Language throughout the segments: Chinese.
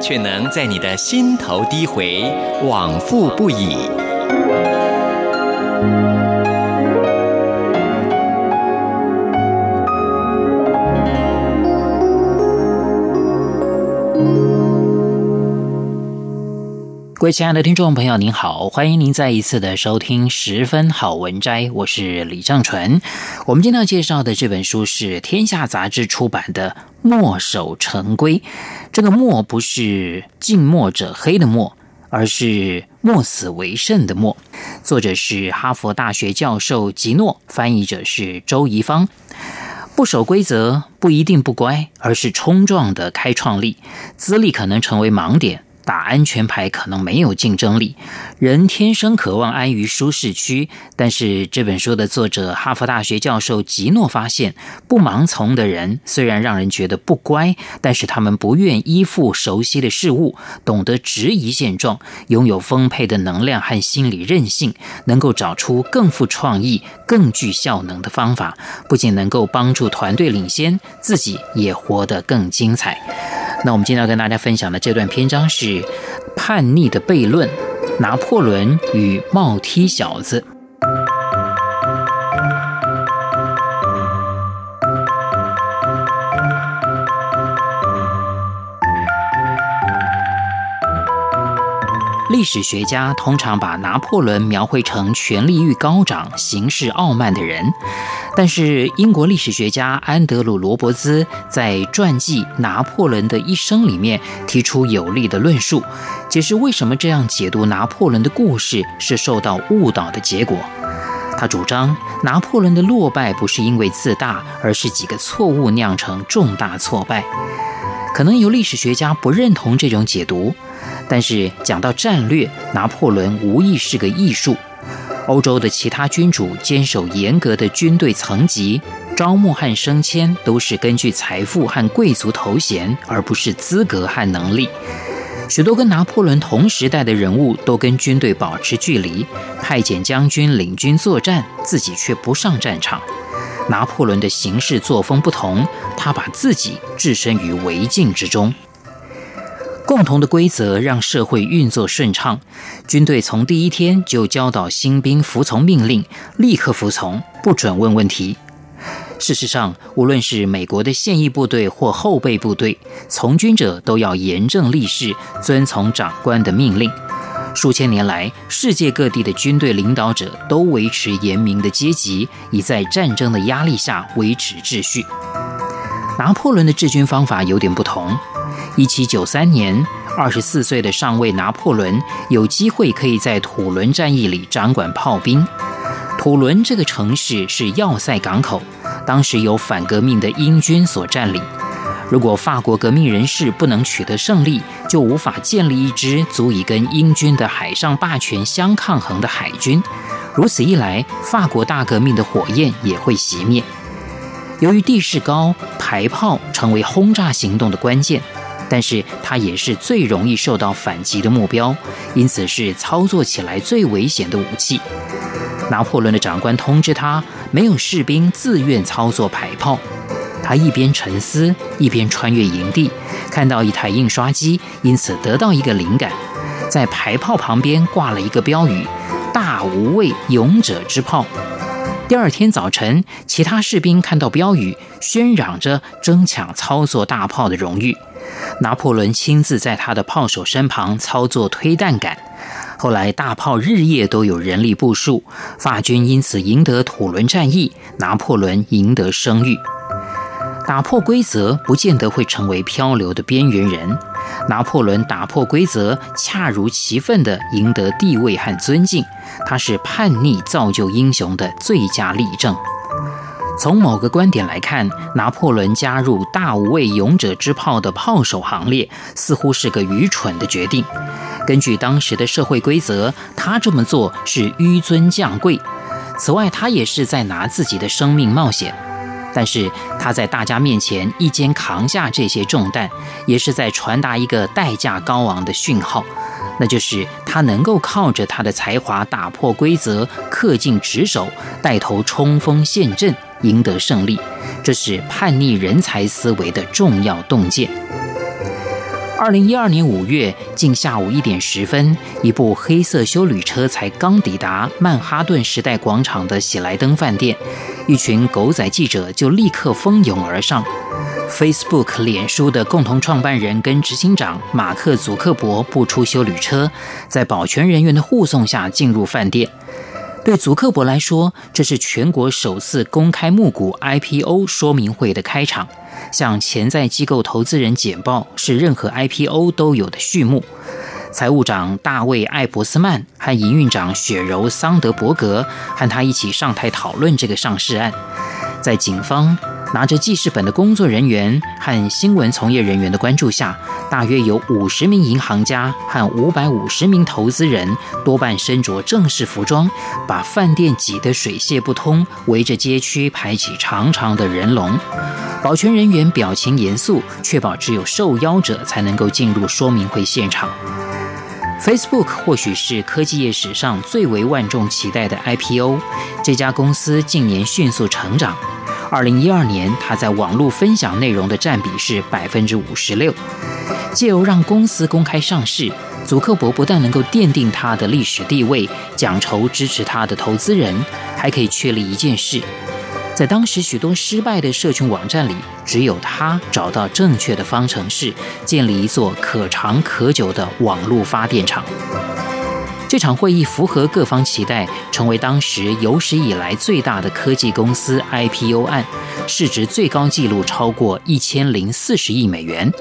却能在你的心头低回，往复不已。各位亲爱的听众朋友，您好，欢迎您再一次的收听《十分好文摘》，我是李正淳。我们今天要介绍的这本书是天下杂志出版的《墨守成规》。这个“墨”不是近墨者黑的“墨”，而是墨死为胜的“墨”。作者是哈佛大学教授吉诺，翻译者是周怡芳。不守规则不一定不乖，而是冲撞的开创力，资历可能成为盲点。打安全牌可能没有竞争力，人天生渴望安于舒适区。但是这本书的作者哈佛大学教授吉诺发现，不盲从的人虽然让人觉得不乖，但是他们不愿依附熟悉的事物，懂得质疑现状，拥有丰沛的能量和心理韧性，能够找出更富创意、更具效能的方法，不仅能够帮助团队领先，自己也活得更精彩。那我们今天要跟大家分享的这段篇章是叛逆的悖论：拿破仑与帽踢小子。历史学家通常把拿破仑描绘成权力欲高涨、行事傲慢的人，但是英国历史学家安德鲁·罗伯兹在传记《拿破仑的一生》里面提出有力的论述，解释为什么这样解读拿破仑的故事是受到误导的结果。他主张拿破仑的落败不是因为自大，而是几个错误酿成重大挫败。可能有历史学家不认同这种解读。但是讲到战略，拿破仑无疑是个艺术。欧洲的其他君主坚守严格的军队层级，招募和升迁都是根据财富和贵族头衔，而不是资格和能力。许多跟拿破仑同时代的人物都跟军队保持距离，派遣将军领军作战，自己却不上战场。拿破仑的行事作风不同，他把自己置身于危境之中。共同的规则让社会运作顺畅。军队从第一天就教导新兵服从命令，立刻服从，不准问问题。事实上，无论是美国的现役部队或后备部队，从军者都要严正立誓，遵从长官的命令。数千年来，世界各地的军队领导者都维持严明的阶级，以在战争的压力下维持秩序。拿破仑的治军方法有点不同。一七九三年，二十四岁的上尉拿破仑有机会可以在土伦战役里掌管炮兵。土伦这个城市是要塞港口，当时由反革命的英军所占领。如果法国革命人士不能取得胜利，就无法建立一支足以跟英军的海上霸权相抗衡的海军。如此一来，法国大革命的火焰也会熄灭。由于地势高，排炮成为轰炸行动的关键。但是它也是最容易受到反击的目标，因此是操作起来最危险的武器。拿破仑的长官通知他，没有士兵自愿操作排炮。他一边沉思，一边穿越营地，看到一台印刷机，因此得到一个灵感，在排炮旁边挂了一个标语：“大无畏，勇者之炮。”第二天早晨，其他士兵看到标语，喧嚷着争抢操作大炮的荣誉。拿破仑亲自在他的炮手身旁操作推弹杆，后来大炮日夜都有人力部署，法军因此赢得土伦战役，拿破仑赢得声誉。打破规则不见得会成为漂流的边缘人，拿破仑打破规则，恰如其分地赢得地位和尊敬，他是叛逆造就英雄的最佳例证。从某个观点来看，拿破仑加入“大无畏，勇者之炮”的炮手行列，似乎是个愚蠢的决定。根据当时的社会规则，他这么做是纡尊降贵。此外，他也是在拿自己的生命冒险。但是他在大家面前一肩扛下这些重担，也是在传达一个代价高昂的讯号，那就是他能够靠着他的才华打破规则，恪尽职守，带头冲锋陷阵，赢得胜利。这是叛逆人才思维的重要洞见。二零一二年五月，近下午一点十分，一部黑色修旅车才刚抵达曼哈顿时代广场的喜来登饭店，一群狗仔记者就立刻蜂拥而上。Facebook 脸书的共同创办人跟执行长马克·祖克伯不出修旅车，在保全人员的护送下进入饭店。对祖克伯来说，这是全国首次公开募股 IPO 说明会的开场。向潜在机构投资人简报是任何 IPO 都有的序幕。财务长大卫·艾伯斯曼和营运长雪柔·桑德伯格和他一起上台讨论这个上市案。在警方拿着记事本的工作人员和新闻从业人员的关注下，大约有五十名银行家和五百五十名投资人，多半身着正式服装，把饭店挤得水泄不通，围着街区排起长长的人龙。保全人员表情严肃，确保只有受邀者才能够进入说明会现场。Facebook 或许是科技业史上最为万众期待的 IPO，这家公司近年迅速成长。二零一二年，它在网络分享内容的占比是百分之五十六。借由让公司公开上市，祖克伯不但能够奠定他的历史地位，奖酬支持他的投资人，还可以确立一件事。在当时许多失败的社群网站里，只有他找到正确的方程式，建立一座可长可久的网络发电厂。这场会议符合各方期待，成为当时有史以来最大的科技公司 IPO 案，市值最高纪录超过一千零四十亿美元。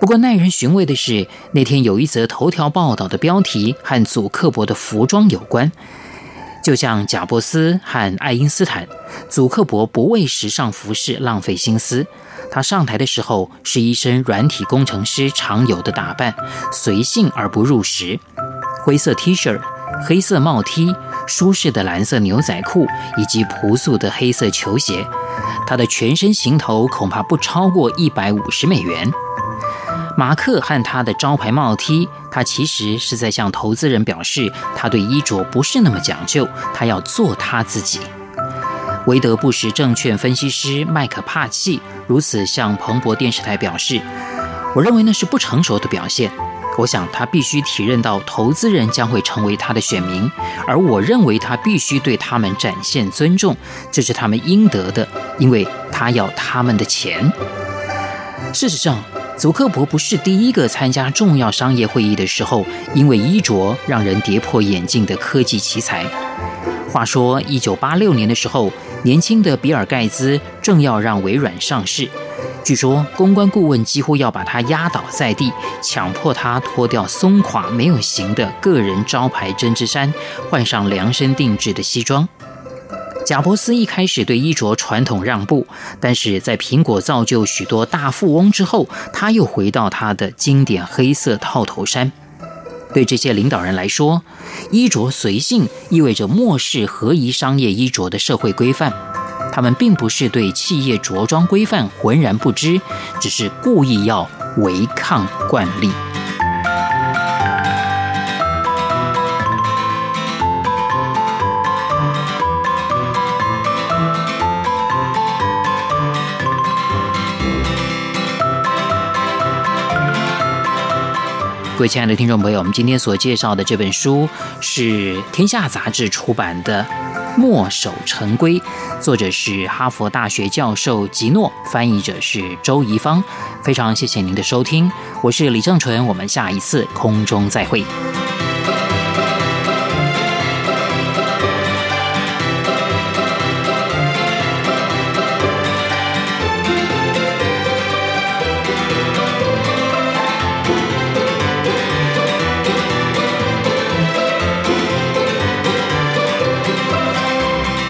不过耐人寻味的是，那天有一则头条报道的标题和祖克伯的服装有关。就像贾伯斯和爱因斯坦，祖克伯不为时尚服饰浪费心思。他上台的时候是一身软体工程师常有的打扮，随性而不入时，灰色 T 恤、黑色帽 T、舒适的蓝色牛仔裤以及朴素的黑色球鞋。他的全身行头恐怕不超过一百五十美元。马克和他的招牌帽 T，他其实是在向投资人表示，他对衣着不是那么讲究，他要做他自己。维德布什证券分析师麦克帕契如此向彭博电视台表示：“我认为那是不成熟的表现。我想他必须体认到投资人将会成为他的选民，而我认为他必须对他们展现尊重，这是他们应得的，因为他要他们的钱。事实上。”祖克伯不是第一个参加重要商业会议的时候，因为衣着让人跌破眼镜的科技奇才。话说，一九八六年的时候，年轻的比尔盖茨正要让微软上市，据说公关顾问几乎要把他压倒在地，强迫他脱掉松垮没有型的个人招牌针织衫，换上量身定制的西装。贾伯斯一开始对衣着传统让步，但是在苹果造就许多大富翁之后，他又回到他的经典黑色套头衫。对这些领导人来说，衣着随性意味着漠视合宜商业衣着的社会规范。他们并不是对企业着装规范浑然不知，只是故意要违抗惯例。各位亲爱的听众朋友，我们今天所介绍的这本书是天下杂志出版的《墨守成规》，作者是哈佛大学教授吉诺，翻译者是周怡芳。非常谢谢您的收听，我是李正淳，我们下一次空中再会。